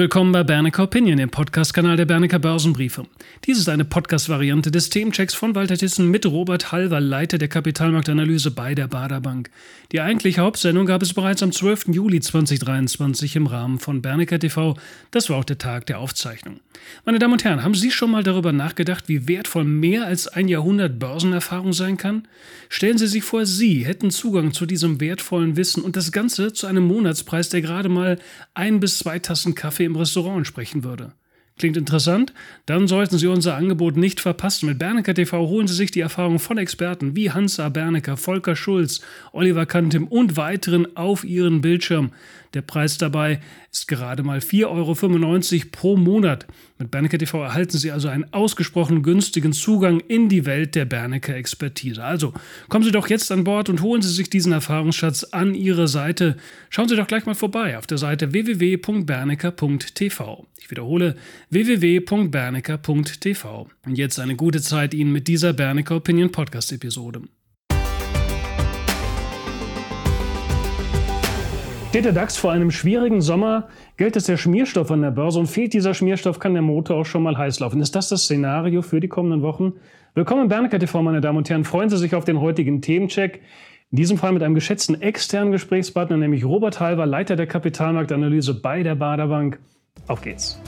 Willkommen bei Bernecker Opinion, dem Podcast-Kanal der Bernecker Börsenbriefe. Dies ist eine Podcast-Variante des Themenchecks von Walter Thyssen mit Robert Halver, Leiter der Kapitalmarktanalyse bei der Baderbank. Die eigentliche Hauptsendung gab es bereits am 12. Juli 2023 im Rahmen von Bernecker TV. Das war auch der Tag der Aufzeichnung. Meine Damen und Herren, haben Sie schon mal darüber nachgedacht, wie wertvoll mehr als ein Jahrhundert Börsenerfahrung sein kann? Stellen Sie sich vor, Sie hätten Zugang zu diesem wertvollen Wissen und das Ganze zu einem Monatspreis, der gerade mal ein bis zwei Tassen Kaffee im Restaurant entsprechen würde. Klingt interessant? Dann sollten Sie unser Angebot nicht verpassen. Mit Bernecker TV holen Sie sich die Erfahrung von Experten wie Hans A. Bernecker, Volker Schulz, Oliver Kantim und weiteren auf Ihren Bildschirm. Der Preis dabei ist gerade mal 4,95 Euro pro Monat. Mit Bernecker TV erhalten Sie also einen ausgesprochen günstigen Zugang in die Welt der Bernecker Expertise. Also kommen Sie doch jetzt an Bord und holen Sie sich diesen Erfahrungsschatz an Ihre Seite. Schauen Sie doch gleich mal vorbei auf der Seite www.bernecker.tv. Ich wiederhole www.bernecker.tv. Und jetzt eine gute Zeit Ihnen mit dieser Bernecker Opinion Podcast Episode. Steht der DAX vor einem schwierigen Sommer, gilt es der Schmierstoff an der Börse und fehlt dieser Schmierstoff, kann der Motor auch schon mal heiß laufen. Ist das das Szenario für die kommenden Wochen? Willkommen im Bernecker TV, meine Damen und Herren. Freuen Sie sich auf den heutigen Themencheck. In diesem Fall mit einem geschätzten externen Gesprächspartner, nämlich Robert Halver, Leiter der Kapitalmarktanalyse bei der Baderbank. Auf geht's.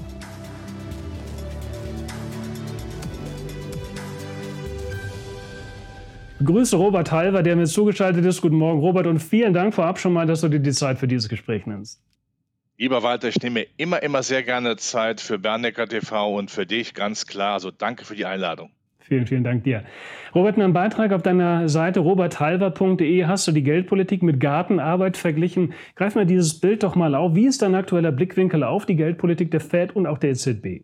Grüße Robert Halver, der mir zugeschaltet ist. Guten Morgen, Robert, und vielen Dank vorab schon mal, dass du dir die Zeit für dieses Gespräch nimmst. Lieber Walter, ich nehme immer, immer sehr gerne Zeit für Bernecker TV und für dich, ganz klar. Also danke für die Einladung. Vielen, vielen Dank dir. Robert, in einem Beitrag auf deiner Seite roberthalver.de hast du die Geldpolitik mit Gartenarbeit verglichen. Greif mal dieses Bild doch mal auf. Wie ist dein aktueller Blickwinkel auf die Geldpolitik der Fed und auch der EZB?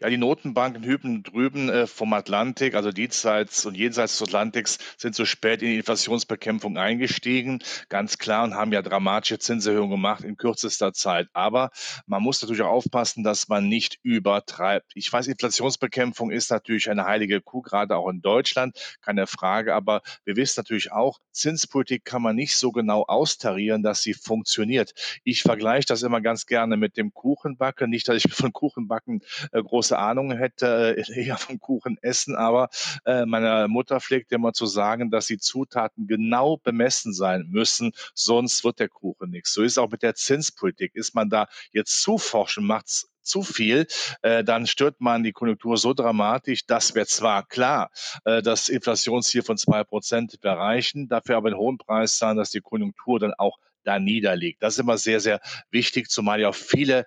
Ja, die Notenbanken hüben drüben äh, vom Atlantik, also diesseits und jenseits des Atlantiks, sind so spät in die Inflationsbekämpfung eingestiegen, ganz klar, und haben ja dramatische Zinserhöhungen gemacht in kürzester Zeit. Aber man muss natürlich auch aufpassen, dass man nicht übertreibt. Ich weiß, Inflationsbekämpfung ist natürlich eine heilige Kuh, gerade auch in Deutschland, keine Frage. Aber wir wissen natürlich auch, Zinspolitik kann man nicht so genau austarieren, dass sie funktioniert. Ich vergleiche das immer ganz gerne mit dem Kuchenbacken. Nicht, dass ich von Kuchenbacken äh, große Ahnung hätte, äh, eher vom Kuchen essen, aber äh, meine Mutter pflegt immer zu sagen, dass die Zutaten genau bemessen sein müssen, sonst wird der Kuchen nichts. So ist es auch mit der Zinspolitik. Ist man da jetzt zu forschen, macht's zu viel, äh, dann stört man die Konjunktur so dramatisch, dass wir zwar klar äh, das Inflationsziel von zwei Prozent erreichen, dafür aber einen hohen Preis zahlen, dass die Konjunktur dann auch da niederliegt. Das ist immer sehr, sehr wichtig, zumal ja auch viele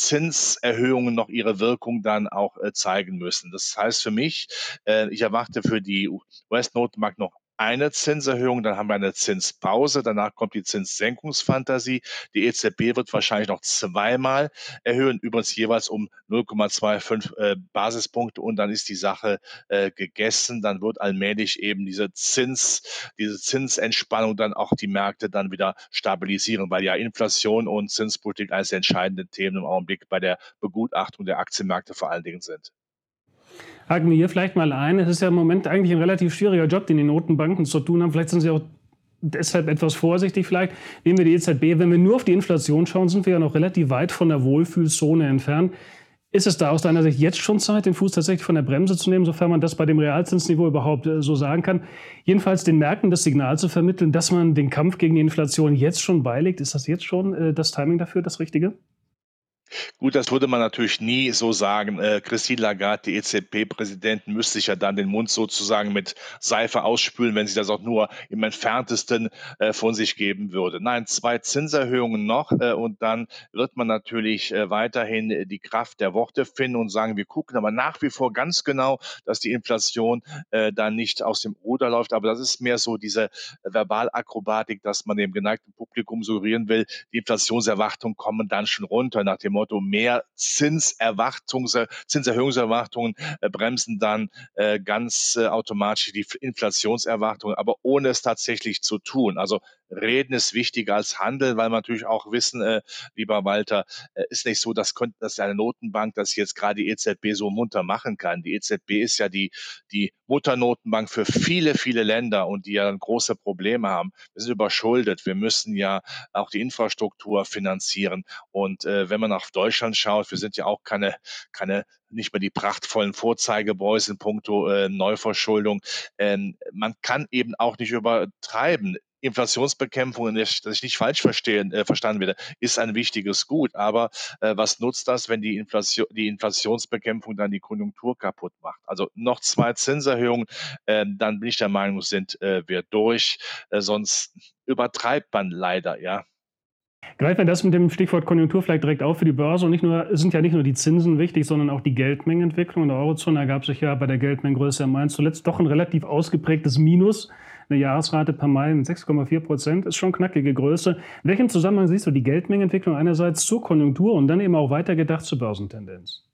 Zinserhöhungen noch ihre Wirkung dann auch äh, zeigen müssen. Das heißt für mich, äh, ich erwarte für die US-Notenbank noch eine Zinserhöhung, dann haben wir eine Zinspause, danach kommt die Zinssenkungsfantasie. Die EZB wird wahrscheinlich noch zweimal erhöhen, übrigens jeweils um 0,25 äh, Basispunkte und dann ist die Sache äh, gegessen. Dann wird allmählich eben diese Zins, diese Zinsentspannung dann auch die Märkte dann wieder stabilisieren, weil ja Inflation und Zinspolitik eines der entscheidenden Themen im Augenblick bei der Begutachtung der Aktienmärkte vor allen Dingen sind haken wir hier vielleicht mal ein. Es ist ja im Moment eigentlich ein relativ schwieriger Job, den die Notenbanken zu tun haben. Vielleicht sind sie auch deshalb etwas vorsichtig vielleicht. Nehmen wir die EZB. Wenn wir nur auf die Inflation schauen, sind wir ja noch relativ weit von der Wohlfühlzone entfernt. Ist es da aus deiner Sicht jetzt schon Zeit, den Fuß tatsächlich von der Bremse zu nehmen, sofern man das bei dem Realzinsniveau überhaupt äh, so sagen kann? Jedenfalls den Märkten das Signal zu vermitteln, dass man den Kampf gegen die Inflation jetzt schon beilegt. Ist das jetzt schon äh, das Timing dafür, das Richtige? Gut, das würde man natürlich nie so sagen. Äh, Christine Lagarde, die EZB-Präsidentin, müsste sich ja dann den Mund sozusagen mit Seife ausspülen, wenn sie das auch nur im entferntesten äh, von sich geben würde. Nein, zwei Zinserhöhungen noch äh, und dann wird man natürlich weiterhin die Kraft der Worte finden und sagen, wir gucken aber nach wie vor ganz genau, dass die Inflation dann nicht aus dem Ruder läuft. Aber das ist mehr so diese Verbalakrobatik, dass man dem geneigten Publikum suggerieren will, die Inflationserwartungen kommen dann schon runter nach dem Motto, mehr Zinserwartungs Zinserhöhungserwartungen äh, bremsen dann äh, ganz äh, automatisch die Inflationserwartungen, aber ohne es tatsächlich zu tun. Also Reden ist wichtiger als Handeln, weil wir natürlich auch wissen, äh, lieber Walter, äh, ist nicht so, dass, dass eine Notenbank das jetzt gerade die EZB so munter machen kann. Die EZB ist ja die, die Mutternotenbank für viele, viele Länder und die ja große Probleme haben. Wir sind überschuldet. Wir müssen ja auch die Infrastruktur finanzieren. Und äh, wenn man auf Deutschland schaut, wir sind ja auch keine, keine nicht mehr die prachtvollen Vorzeigebräus in puncto äh, Neuverschuldung. Ähm, man kann eben auch nicht übertreiben. Inflationsbekämpfung, dass ich nicht falsch verstehen, äh, verstanden werde, ist ein wichtiges Gut. Aber äh, was nutzt das, wenn die, Inflation, die Inflationsbekämpfung dann die Konjunktur kaputt macht? Also noch zwei Zinserhöhungen, äh, dann bin ich der Meinung, sind äh, wir durch. Äh, sonst übertreibt man leider, ja. Greifen wir das mit dem Stichwort Konjunktur vielleicht direkt auf für die Börse. Und nicht nur, sind ja nicht nur die Zinsen wichtig, sondern auch die Geldmengenentwicklung. In der Eurozone ergab sich ja bei der Geldmengengröße am Main zuletzt doch ein relativ ausgeprägtes Minus. Eine Jahresrate per Mai mit 6,4 Prozent ist schon knackige Größe. In welchem Zusammenhang siehst du die Geldmengenentwicklung einerseits zur Konjunktur und dann eben auch weitergedacht zur Börsentendenz?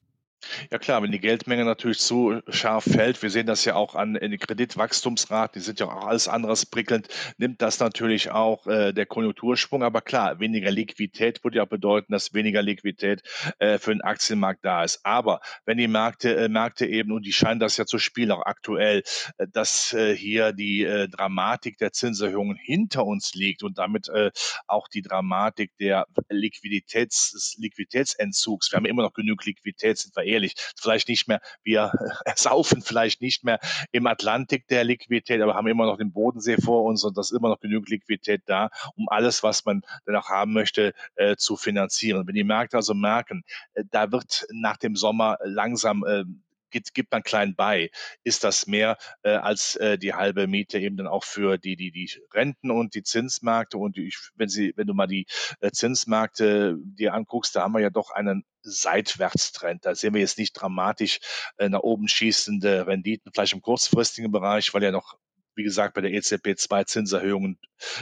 Ja klar, wenn die Geldmenge natürlich zu scharf fällt, wir sehen das ja auch an den Kreditwachstumsraten, die sind ja auch alles andere prickelnd, nimmt das natürlich auch äh, der Konjunkturschwung. Aber klar, weniger Liquidität würde ja bedeuten, dass weniger Liquidität äh, für den Aktienmarkt da ist. Aber wenn die Märkte, äh, Märkte eben, und die scheinen das ja zu spielen, auch aktuell, äh, dass äh, hier die äh, Dramatik der Zinserhöhungen hinter uns liegt und damit äh, auch die Dramatik der Liquiditäts, des Liquiditätsentzugs. Wir haben immer noch genug Liquidität, sind wir ehrlich, vielleicht nicht mehr, wir saufen vielleicht nicht mehr im Atlantik der Liquidität, aber haben immer noch den Bodensee vor uns und das ist immer noch genügend Liquidität da, um alles, was man danach haben möchte, äh, zu finanzieren. Wenn die Märkte also merken, äh, da wird nach dem Sommer langsam äh, gibt, gibt man klein bei, ist das mehr äh, als äh, die halbe Miete eben dann auch für die, die, die Renten und die Zinsmärkte. Und die, wenn sie, wenn du mal die äh, Zinsmärkte dir anguckst, da haben wir ja doch einen Seitwärtstrend. Da sehen wir jetzt nicht dramatisch äh, nach oben schießende Renditen, vielleicht im kurzfristigen Bereich, weil ja noch wie gesagt, bei der EZB zwei Zinserhöhungen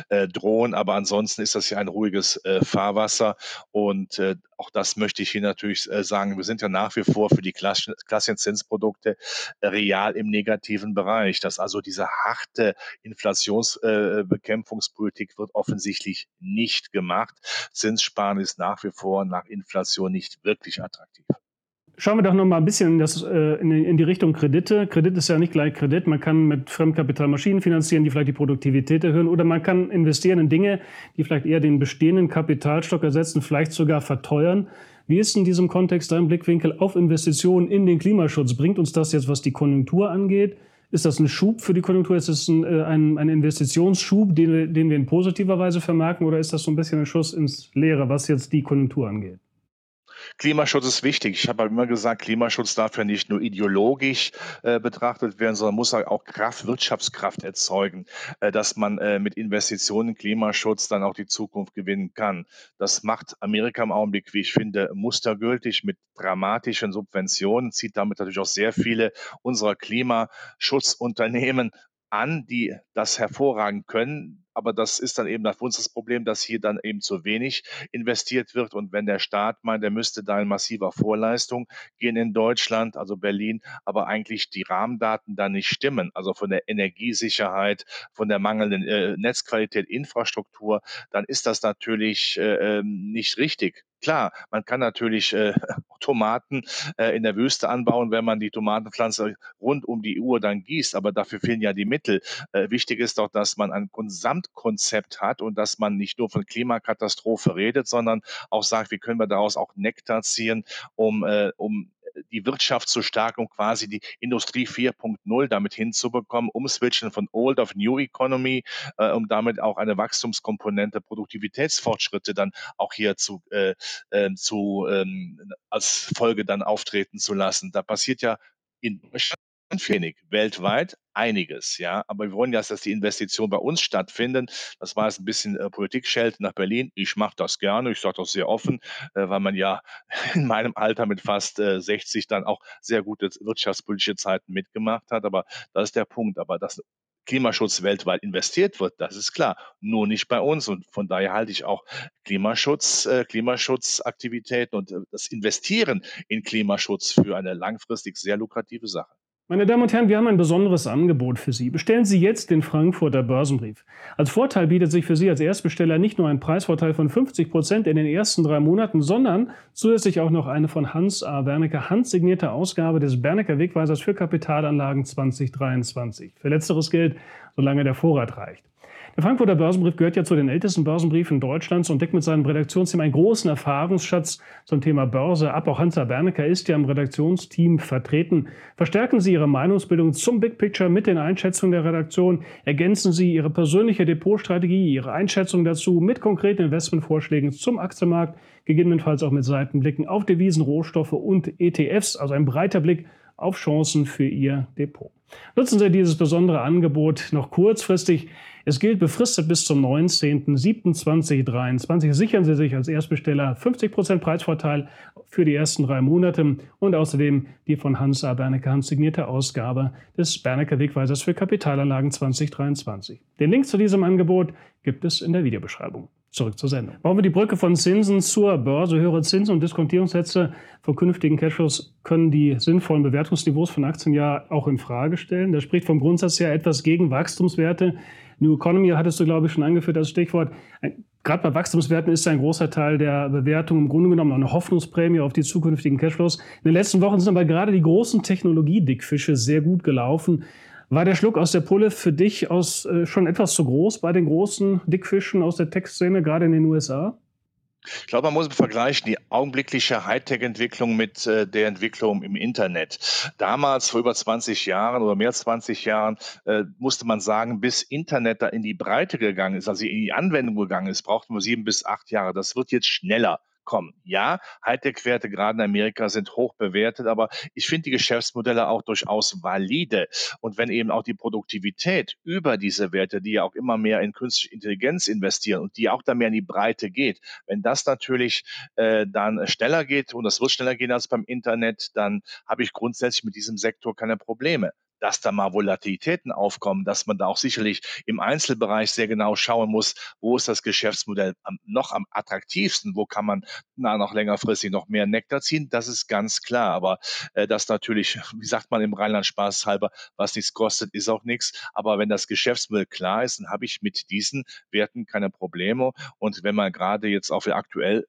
äh, drohen. Aber ansonsten ist das ja ein ruhiges äh, Fahrwasser. Und äh, auch das möchte ich hier natürlich äh, sagen. Wir sind ja nach wie vor für die klassischen Zinsprodukte äh, real im negativen Bereich. Dass also diese harte Inflationsbekämpfungspolitik äh, wird offensichtlich nicht gemacht. Zinssparen ist nach wie vor nach Inflation nicht wirklich attraktiv. Schauen wir doch noch mal ein bisschen in, das, äh, in, die Richtung Kredite. Kredit ist ja nicht gleich Kredit. Man kann mit Fremdkapital Maschinen finanzieren, die vielleicht die Produktivität erhöhen. Oder man kann investieren in Dinge, die vielleicht eher den bestehenden Kapitalstock ersetzen, vielleicht sogar verteuern. Wie ist in diesem Kontext dein Blickwinkel auf Investitionen in den Klimaschutz? Bringt uns das jetzt, was die Konjunktur angeht? Ist das ein Schub für die Konjunktur? Ist es ein, äh, ein, ein Investitionsschub, den den wir in positiver Weise vermerken? Oder ist das so ein bisschen ein Schuss ins Leere, was jetzt die Konjunktur angeht? Klimaschutz ist wichtig. Ich habe immer gesagt, Klimaschutz darf ja nicht nur ideologisch äh, betrachtet werden, sondern muss auch Kraft, Wirtschaftskraft erzeugen, äh, dass man äh, mit Investitionen in Klimaschutz dann auch die Zukunft gewinnen kann. Das macht Amerika im Augenblick, wie ich finde, mustergültig mit dramatischen Subventionen, zieht damit natürlich auch sehr viele unserer Klimaschutzunternehmen an, die das hervorragend können aber das ist dann eben für uns das Problem, dass hier dann eben zu wenig investiert wird. Und wenn der Staat meint, der müsste da in massiver Vorleistung gehen in Deutschland, also Berlin, aber eigentlich die Rahmendaten da nicht stimmen, also von der Energiesicherheit, von der mangelnden äh, Netzqualität, Infrastruktur, dann ist das natürlich äh, ähm, nicht richtig. Klar, man kann natürlich äh, Tomaten äh, in der Wüste anbauen, wenn man die Tomatenpflanze rund um die Uhr dann gießt, aber dafür fehlen ja die Mittel. Äh, wichtig ist doch, dass man ein Gesamtkonzept hat und dass man nicht nur von Klimakatastrophe redet, sondern auch sagt, wie können wir daraus auch Nektar ziehen, um, äh, um die Wirtschaft zu stärken, um quasi die Industrie 4.0 damit hinzubekommen, umswitchen von Old auf New Economy, äh, um damit auch eine Wachstumskomponente, Produktivitätsfortschritte dann auch hier zu, äh, äh, zu ähm, als Folge dann auftreten zu lassen. Da passiert ja in Deutschland wenig, weltweit einiges, ja. Aber wir wollen ja, dass die Investitionen bei uns stattfinden. Das war jetzt ein bisschen äh, Politik-Schelte nach Berlin. Ich mache das gerne, ich sage das sehr offen, äh, weil man ja in meinem Alter mit fast äh, 60 dann auch sehr gute wirtschaftspolitische Zeiten mitgemacht hat. Aber das ist der Punkt. Aber dass Klimaschutz weltweit investiert wird, das ist klar. Nur nicht bei uns. Und von daher halte ich auch Klimaschutz, äh, Klimaschutzaktivitäten und äh, das Investieren in Klimaschutz für eine langfristig sehr lukrative Sache. Meine Damen und Herren, wir haben ein besonderes Angebot für Sie. Bestellen Sie jetzt den Frankfurter Börsenbrief. Als Vorteil bietet sich für Sie als Erstbesteller nicht nur ein Preisvorteil von 50 Prozent in den ersten drei Monaten, sondern zusätzlich auch noch eine von Hans A. Wernicke handsignierte Ausgabe des Bernecker Wegweisers für Kapitalanlagen 2023. Für letzteres gilt, solange der Vorrat reicht. Der Frankfurter Börsenbrief gehört ja zu den ältesten Börsenbriefen Deutschlands und deckt mit seinem Redaktionsteam einen großen Erfahrungsschatz zum Thema Börse ab. Auch Hansa Bernecker ist ja im Redaktionsteam vertreten. Verstärken Sie Ihre Meinungsbildung zum Big Picture mit den Einschätzungen der Redaktion. Ergänzen Sie Ihre persönliche Depotstrategie, Ihre Einschätzung dazu mit konkreten Investmentvorschlägen zum Aktienmarkt, gegebenenfalls auch mit Seitenblicken auf Devisen, Rohstoffe und ETFs, also ein breiter Blick auf Chancen für Ihr Depot. Nutzen Sie dieses besondere Angebot noch kurzfristig. Es gilt befristet bis zum 19.07.2023. Sichern Sie sich als Erstbesteller 50% Preisvorteil für die ersten drei Monate und außerdem die von Hans A. Bernecker handsignierte Ausgabe des Bernecker Wegweisers für Kapitalanlagen 2023. Den Link zu diesem Angebot gibt es in der Videobeschreibung. Zurück zur Sendung. Bauen wir die Brücke von Zinsen zur Börse. Höhere Zinsen und Diskontierungssätze von künftigen Cashflows können die sinnvollen Bewertungsniveaus von Aktien ja auch in Frage stellen. Das spricht vom Grundsatz her etwas gegen Wachstumswerte. New Economy hattest du, glaube ich, schon angeführt als Stichwort. Gerade bei Wachstumswerten ist ein großer Teil der Bewertung im Grunde genommen eine Hoffnungsprämie auf die zukünftigen Cashflows. In den letzten Wochen sind aber gerade die großen Technologiedickfische sehr gut gelaufen. War der Schluck aus der Pulle für dich aus, äh, schon etwas zu groß bei den großen Dickfischen aus der Tech-Szene, gerade in den USA? Ich glaube, man muss vergleichen die augenblickliche Hightech-Entwicklung mit äh, der Entwicklung im Internet. Damals, vor über 20 Jahren oder mehr als 20 Jahren, äh, musste man sagen, bis Internet da in die Breite gegangen ist, also in die Anwendung gegangen ist, brauchten wir sieben bis acht Jahre. Das wird jetzt schneller kommen. Ja, Hightech-Werte gerade in Amerika sind hoch bewertet, aber ich finde die Geschäftsmodelle auch durchaus valide. Und wenn eben auch die Produktivität über diese Werte, die ja auch immer mehr in künstliche Intelligenz investieren und die auch da mehr in die Breite geht, wenn das natürlich äh, dann schneller geht und das wird schneller gehen als beim Internet, dann habe ich grundsätzlich mit diesem Sektor keine Probleme dass da mal Volatilitäten aufkommen, dass man da auch sicherlich im Einzelbereich sehr genau schauen muss, wo ist das Geschäftsmodell noch am attraktivsten, wo kann man na, noch längerfristig noch mehr Nektar ziehen, das ist ganz klar. Aber äh, das natürlich, wie sagt man im Rheinland spaßhalber, was nichts kostet, ist auch nichts. Aber wenn das Geschäftsmodell klar ist, dann habe ich mit diesen Werten keine Probleme. Und wenn man gerade jetzt auch aktuell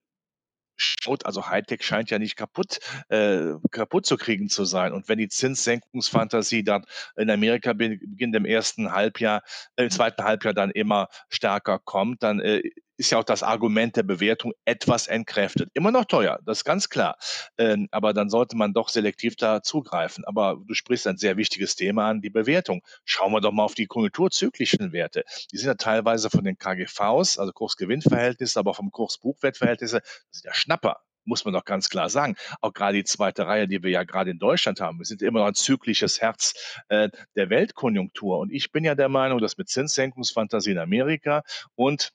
schaut, also Hightech scheint ja nicht kaputt, äh, kaputt zu kriegen zu sein. Und wenn die Zinssenkungsfantasie dann in Amerika beginnt im ersten Halbjahr, äh, im zweiten Halbjahr dann immer stärker kommt, dann äh, ist ja auch das Argument der Bewertung etwas entkräftet. Immer noch teuer, das ist ganz klar. Ähm, aber dann sollte man doch selektiv da zugreifen. Aber du sprichst ein sehr wichtiges Thema an, die Bewertung. Schauen wir doch mal auf die konjunkturzyklischen Werte. Die sind ja teilweise von den KGVs, also Kurs-Gewinn-Verhältnisse, aber vom Kurs-Buchwert-Verhältnisse, das sind ja Schnapper muss man doch ganz klar sagen. Auch gerade die zweite Reihe, die wir ja gerade in Deutschland haben. Wir sind immer noch ein zyklisches Herz äh, der Weltkonjunktur. Und ich bin ja der Meinung, dass mit Zinssenkungsfantasie in Amerika und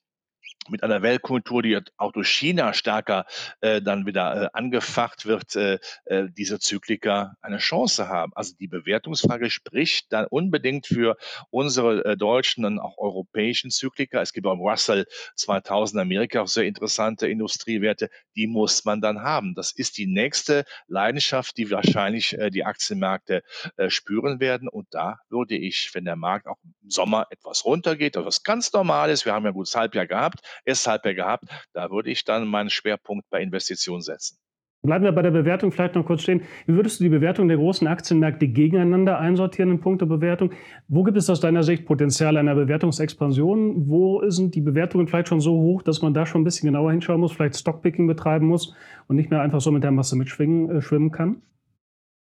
mit einer Weltkultur, die auch durch China stärker äh, dann wieder äh, angefacht wird, äh, äh, diese Zyklika eine Chance haben. Also die Bewertungsfrage spricht dann unbedingt für unsere äh, deutschen und auch europäischen Zyklika. Es gibt auch im Russell 2000 Amerika auch sehr interessante Industriewerte, die muss man dann haben. Das ist die nächste Leidenschaft, die wahrscheinlich äh, die Aktienmärkte spüren werden. Und da würde ich, wenn der Markt auch im Sommer etwas runtergeht, was ganz normal ist, wir haben ja ein gutes Halbjahr gehabt, erst Halbjahr gehabt. Da würde ich dann meinen Schwerpunkt bei Investitionen setzen. Bleiben wir bei der Bewertung vielleicht noch kurz stehen. Wie würdest du die Bewertung der großen Aktienmärkte gegeneinander einsortieren in puncto Bewertung? Wo gibt es aus deiner Sicht Potenzial einer Bewertungsexpansion? Wo sind die Bewertungen vielleicht schon so hoch, dass man da schon ein bisschen genauer hinschauen muss, vielleicht Stockpicking betreiben muss und nicht mehr einfach so mit der Masse mitschwimmen äh, schwimmen kann?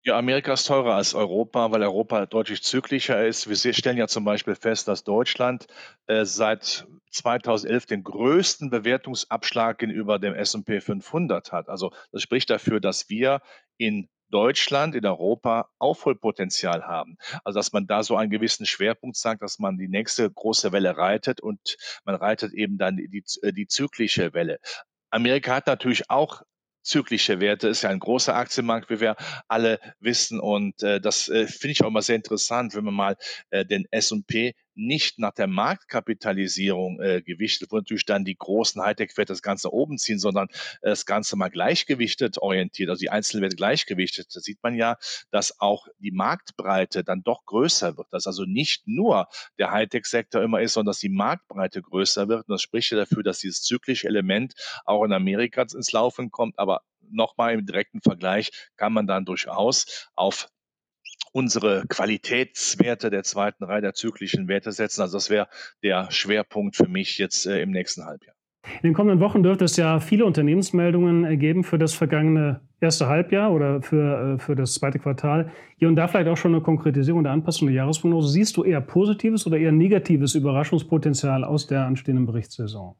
Ja, Amerika ist teurer als Europa, weil Europa deutlich zyklischer ist. Wir stellen ja zum Beispiel fest, dass Deutschland äh, seit 2011 den größten Bewertungsabschlag gegenüber dem S&P 500 hat. Also das spricht dafür, dass wir in Deutschland, in Europa Aufholpotenzial haben. Also dass man da so einen gewissen Schwerpunkt sagt, dass man die nächste große Welle reitet und man reitet eben dann die, die, die zyklische Welle. Amerika hat natürlich auch zyklische Werte ist ja ein großer Aktienmarkt, wie wir alle wissen. Und äh, das äh, finde ich auch immer sehr interessant, wenn man mal äh, den S&P nicht nach der Marktkapitalisierung äh, gewichtet, wo natürlich dann die großen Hightech-Werte das Ganze oben ziehen, sondern äh, das Ganze mal gleichgewichtet orientiert, also die einzelnen Werte gleichgewichtet, da sieht man ja, dass auch die Marktbreite dann doch größer wird, dass also nicht nur der Hightech-Sektor immer ist, sondern dass die Marktbreite größer wird. Und das spricht ja dafür, dass dieses zyklische Element auch in Amerika ins Laufen kommt, aber nochmal im direkten Vergleich kann man dann durchaus auf unsere Qualitätswerte der zweiten Reihe der zyklischen Werte setzen. Also das wäre der Schwerpunkt für mich jetzt äh, im nächsten Halbjahr. In den kommenden Wochen dürfte es ja viele Unternehmensmeldungen ergeben für das vergangene erste Halbjahr oder für, äh, für das zweite Quartal. Hier und da vielleicht auch schon eine Konkretisierung der Anpassung der Jahresprognose. Siehst du eher positives oder eher negatives Überraschungspotenzial aus der anstehenden Berichtssaison?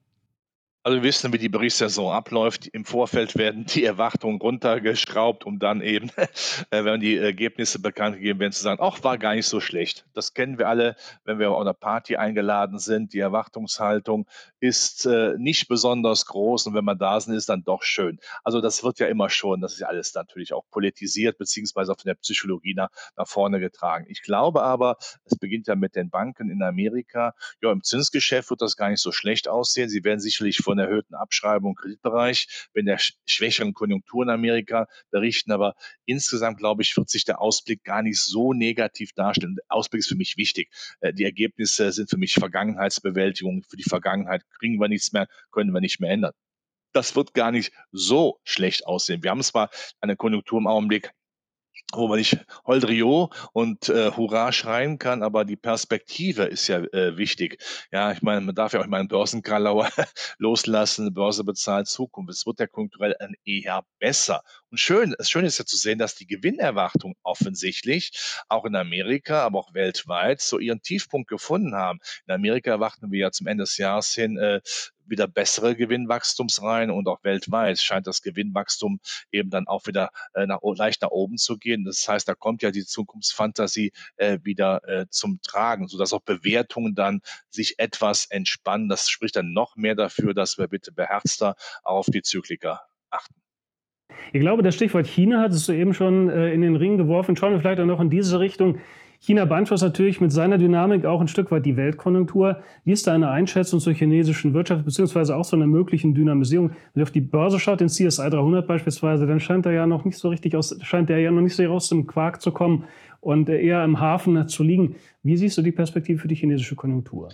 Also wir wissen, wie die Berichtssaison abläuft. Im Vorfeld werden die Erwartungen runtergeschraubt, um dann eben, äh, wenn die Ergebnisse bekannt gegeben werden, zu sagen, ach, war gar nicht so schlecht. Das kennen wir alle, wenn wir auf einer Party eingeladen sind. Die Erwartungshaltung ist äh, nicht besonders groß und wenn man da sind, ist dann doch schön. Also das wird ja immer schon, das ist ja alles natürlich auch politisiert, beziehungsweise von der Psychologie nach, nach vorne getragen. Ich glaube aber, es beginnt ja mit den Banken in Amerika. Ja, im Zinsgeschäft wird das gar nicht so schlecht aussehen. Sie werden sicherlich von erhöhten Abschreibungen im Kreditbereich, wenn der schwächeren Konjunktur in Amerika berichten. Aber insgesamt, glaube ich, wird sich der Ausblick gar nicht so negativ darstellen. Der Ausblick ist für mich wichtig. Äh, die Ergebnisse sind für mich Vergangenheitsbewältigung. Für die Vergangenheit kriegen wir nichts mehr, können wir nicht mehr ändern. Das wird gar nicht so schlecht aussehen. Wir haben zwar eine Konjunktur im Augenblick, wo man nicht Holdrio und äh, Hurra schreien kann, aber die Perspektive ist ja äh, wichtig. Ja, ich meine, man darf ja auch mal einen Börsenkalauer loslassen, Börse bezahlt Zukunft. Es wird ja konjunkturell eher besser. Und schön, das Schöne ist ja zu sehen, dass die Gewinnerwartungen offensichtlich auch in Amerika, aber auch weltweit so ihren Tiefpunkt gefunden haben. In Amerika erwarten wir ja zum Ende des Jahres hin äh, wieder bessere Gewinnwachstumsreihen und auch weltweit scheint das Gewinnwachstum eben dann auch wieder äh, nach, leicht nach oben zu gehen. Das heißt, da kommt ja die Zukunftsfantasie äh, wieder äh, zum Tragen, sodass auch Bewertungen dann sich etwas entspannen. Das spricht dann noch mehr dafür, dass wir bitte beherzter auf die Zykliker achten. Ich glaube, das Stichwort China hat es soeben schon äh, in den Ring geworfen. Schauen wir vielleicht auch noch in diese Richtung. China beeinflusst natürlich mit seiner Dynamik auch ein Stück weit die Weltkonjunktur. Wie ist deine Einschätzung zur chinesischen Wirtschaft, beziehungsweise auch zu einer möglichen Dynamisierung? Wenn du auf die Börse schaut, den CSI 300 beispielsweise, dann scheint er ja noch nicht so richtig aus, scheint er ja noch nicht so aus dem Quark zu kommen und eher im Hafen zu liegen. Wie siehst du die Perspektive für die chinesische Konjunktur?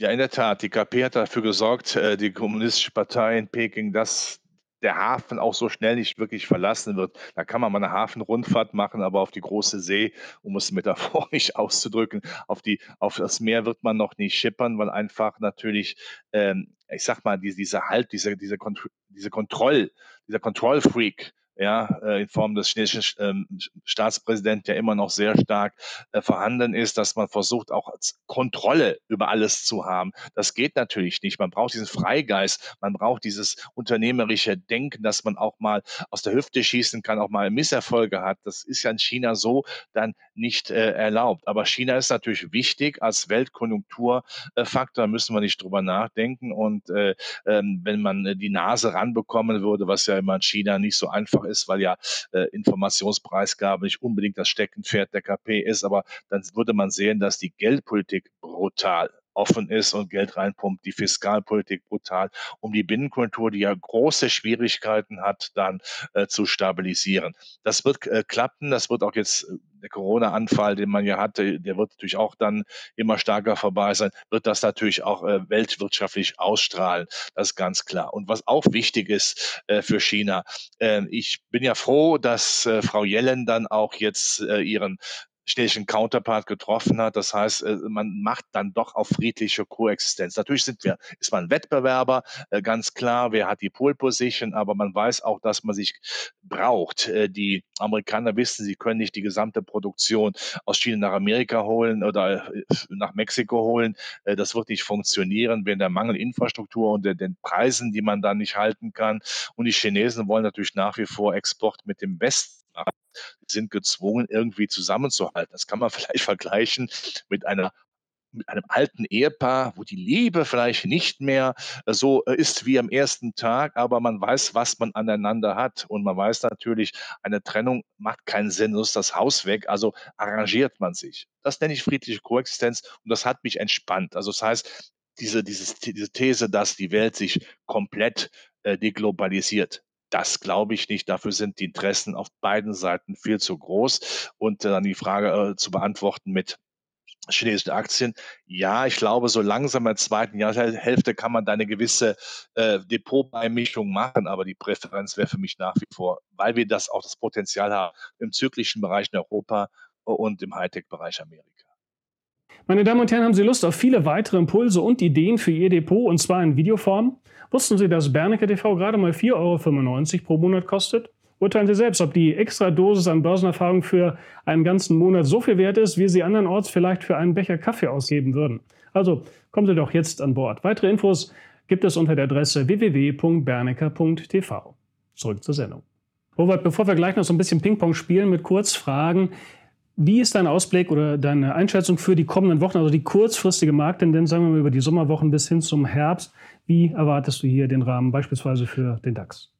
Ja, in der Tat. Die KP hat dafür gesorgt, äh, die Kommunistische Partei in Peking, dass der Hafen auch so schnell nicht wirklich verlassen wird. Da kann man mal eine Hafenrundfahrt machen, aber auf die große See, um es metaphorisch auszudrücken, auf, die, auf das Meer wird man noch nicht schippern, weil einfach natürlich, ähm, ich sag mal, diese, diese Halt, diese, diese, Kont diese Kontroll, dieser Kontrollfreak, ja, äh, in Form des chinesischen ähm, Staatspräsidenten ja immer noch sehr stark äh, vorhanden ist, dass man versucht, auch Kontrolle über alles zu haben. Das geht natürlich nicht. Man braucht diesen Freigeist, man braucht dieses unternehmerische Denken, dass man auch mal aus der Hüfte schießen kann, auch mal Misserfolge hat. Das ist ja in China so dann nicht äh, erlaubt. Aber China ist natürlich wichtig als Weltkonjunkturfaktor, müssen wir nicht drüber nachdenken. Und äh, ähm, wenn man die Nase ranbekommen würde, was ja immer in China nicht so einfach ist, weil ja äh, Informationspreisgabe nicht unbedingt das Steckenpferd der KP ist, aber dann würde man sehen, dass die Geldpolitik brutal offen ist und Geld reinpumpt, die Fiskalpolitik brutal, um die Binnenkultur, die ja große Schwierigkeiten hat, dann äh, zu stabilisieren. Das wird äh, klappen, das wird auch jetzt äh, der Corona-Anfall, den man ja hatte, der wird natürlich auch dann immer stärker vorbei sein, wird das natürlich auch äh, weltwirtschaftlich ausstrahlen. Das ist ganz klar. Und was auch wichtig ist äh, für China, ich bin ja froh, dass Frau Yellen dann auch jetzt ihren chinesischen Counterpart getroffen hat. Das heißt, äh, man macht dann doch auf friedliche Koexistenz. Natürlich sind wir, ist man Wettbewerber, äh, ganz klar, wer hat die Pole Position, aber man weiß auch, dass man sich braucht. Äh, die Amerikaner wissen, sie können nicht die gesamte Produktion aus China nach Amerika holen oder nach Mexiko holen. Das wird nicht funktionieren, wenn der Mangel Infrastruktur und den Preisen, die man dann nicht halten kann. Und die Chinesen wollen natürlich nach wie vor Export mit dem Westen sind gezwungen, irgendwie zusammenzuhalten. Das kann man vielleicht vergleichen mit einer mit einem alten Ehepaar, wo die Liebe vielleicht nicht mehr äh, so äh, ist wie am ersten Tag, aber man weiß, was man aneinander hat. Und man weiß natürlich, eine Trennung macht keinen Sinn, so ist das Haus weg, also arrangiert man sich. Das nenne ich friedliche Koexistenz und das hat mich entspannt. Also das heißt, diese, diese These, dass die Welt sich komplett äh, deglobalisiert, das glaube ich nicht. Dafür sind die Interessen auf beiden Seiten viel zu groß. Und dann die Frage äh, zu beantworten mit chinesischen Aktien. Ja, ich glaube, so langsam in der zweiten Jahrhälfte kann man da eine gewisse äh, Depotbeimischung machen, aber die Präferenz wäre für mich nach wie vor, weil wir das auch das Potenzial haben im zyklischen Bereich in Europa und im Hightech-Bereich Amerika. Meine Damen und Herren, haben Sie Lust auf viele weitere Impulse und Ideen für Ihr Depot und zwar in Videoform? Wussten Sie, dass Bernecker TV gerade mal 4,95 Euro pro Monat kostet? Urteilen Sie selbst, ob die extra Dosis an Börsenerfahrung für einen ganzen Monat so viel wert ist, wie Sie andernorts vielleicht für einen Becher Kaffee ausgeben würden. Also kommen Sie doch jetzt an Bord. Weitere Infos gibt es unter der Adresse www.bernecker.tv. Zurück zur Sendung. Robert, bevor wir gleich noch so ein bisschen Ping-Pong spielen mit Kurzfragen, wie ist dein Ausblick oder deine Einschätzung für die kommenden Wochen, also die kurzfristige Markttendenz, sagen wir mal über die Sommerwochen bis hin zum Herbst? Wie erwartest du hier den Rahmen beispielsweise für den DAX?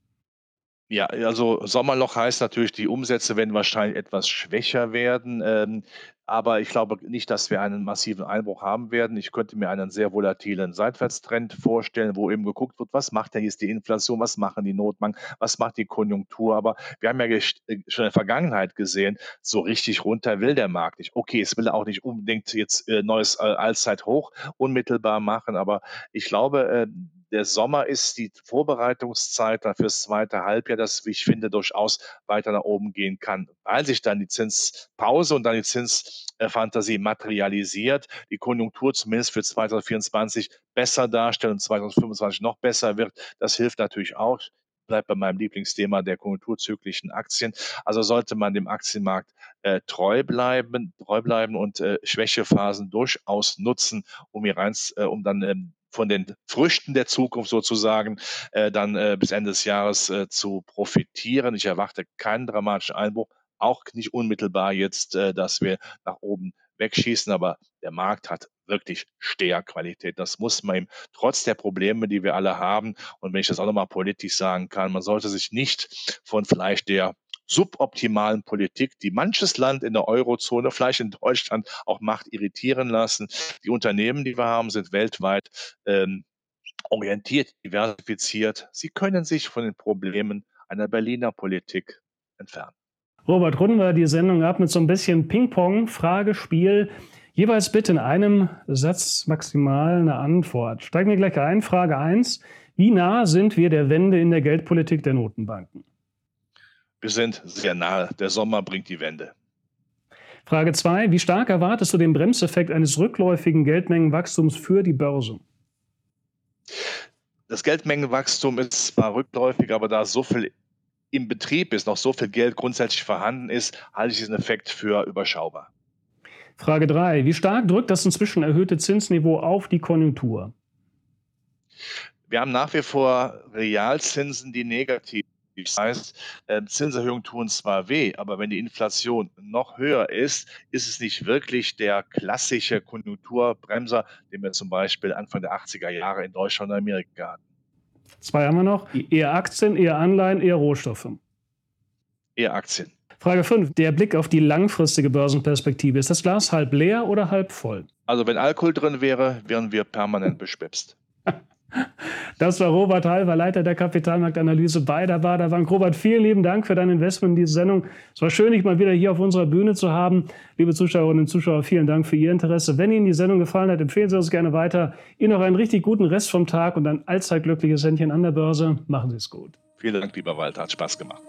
Ja, also Sommerloch heißt natürlich, die Umsätze werden wahrscheinlich etwas schwächer werden. Ähm, aber ich glaube nicht, dass wir einen massiven Einbruch haben werden. Ich könnte mir einen sehr volatilen Seitwärtstrend vorstellen, wo eben geguckt wird, was macht denn jetzt die Inflation, was machen die Notbanken, was macht die Konjunktur. Aber wir haben ja äh, schon in der Vergangenheit gesehen, so richtig runter will der Markt nicht. Okay, es will auch nicht unbedingt jetzt äh, neues äh, Allzeithoch unmittelbar machen, aber ich glaube, der Sommer ist die Vorbereitungszeit dann fürs zweite Halbjahr, das, wie ich finde, durchaus weiter nach oben gehen kann, weil sich dann die Zinspause und dann die Zinsfantasie materialisiert, die Konjunktur zumindest für 2024 besser darstellt und 2025 noch besser wird. Das hilft natürlich auch bleibt bei meinem Lieblingsthema der konjunkturzyklischen Aktien. Also sollte man dem Aktienmarkt äh, treu bleiben, treu bleiben und äh, Schwächephasen durchaus nutzen, um hier rein, äh, um dann ähm, von den Früchten der Zukunft sozusagen äh, dann äh, bis Ende des Jahres äh, zu profitieren. Ich erwarte keinen dramatischen Einbruch, auch nicht unmittelbar jetzt, äh, dass wir nach oben wegschießen, aber der Markt hat wirklich Steherqualität. Das muss man ihm trotz der Probleme, die wir alle haben, und wenn ich das auch nochmal politisch sagen kann, man sollte sich nicht von vielleicht der suboptimalen Politik, die manches Land in der Eurozone, vielleicht in Deutschland auch macht, irritieren lassen. Die Unternehmen, die wir haben, sind weltweit ähm, orientiert, diversifiziert. Sie können sich von den Problemen einer Berliner Politik entfernen. Robert, runden wir die Sendung ab mit so ein bisschen Ping-Pong, Fragespiel. Jeweils bitte in einem Satz maximal eine Antwort. Steigen wir gleich ein. Frage 1. Wie nah sind wir der Wende in der Geldpolitik der Notenbanken? Wir sind sehr nahe. Der Sommer bringt die Wende. Frage 2. Wie stark erwartest du den Bremseffekt eines rückläufigen Geldmengenwachstums für die Börse? Das Geldmengenwachstum ist zwar rückläufig, aber da so viel im Betrieb ist, noch so viel Geld grundsätzlich vorhanden ist, halte ich diesen Effekt für überschaubar. Frage 3. Wie stark drückt das inzwischen erhöhte Zinsniveau auf die Konjunktur? Wir haben nach wie vor Realzinsen, die negativ das heißt, ähm, Zinserhöhungen tun zwar weh, aber wenn die Inflation noch höher ist, ist es nicht wirklich der klassische Konjunkturbremser, den wir zum Beispiel Anfang der 80er Jahre in Deutschland und Amerika hatten. Zwei haben wir noch. Eher Aktien, eher Anleihen, eher Rohstoffe. Eher Aktien. Frage 5. Der Blick auf die langfristige Börsenperspektive. Ist das Glas halb leer oder halb voll? Also wenn Alkohol drin wäre, wären wir permanent beschwipst. Das war Robert Halver, Leiter der Kapitalmarktanalyse bei der Baderbank. Robert, vielen lieben Dank für dein Investment in diese Sendung. Es war schön, dich mal wieder hier auf unserer Bühne zu haben. Liebe Zuschauerinnen und Zuschauer, vielen Dank für Ihr Interesse. Wenn Ihnen die Sendung gefallen hat, empfehlen Sie uns gerne weiter. Ihnen noch einen richtig guten Rest vom Tag und ein allzeit glückliches Händchen an der Börse. Machen Sie es gut. Vielen Dank, lieber Walter. Hat Spaß gemacht.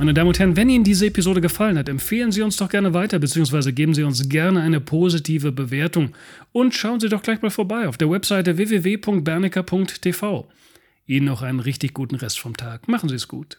Meine Damen und Herren, wenn Ihnen diese Episode gefallen hat, empfehlen Sie uns doch gerne weiter, beziehungsweise geben Sie uns gerne eine positive Bewertung. Und schauen Sie doch gleich mal vorbei auf der Webseite www.bernecker.tv. Ihnen noch einen richtig guten Rest vom Tag. Machen Sie es gut.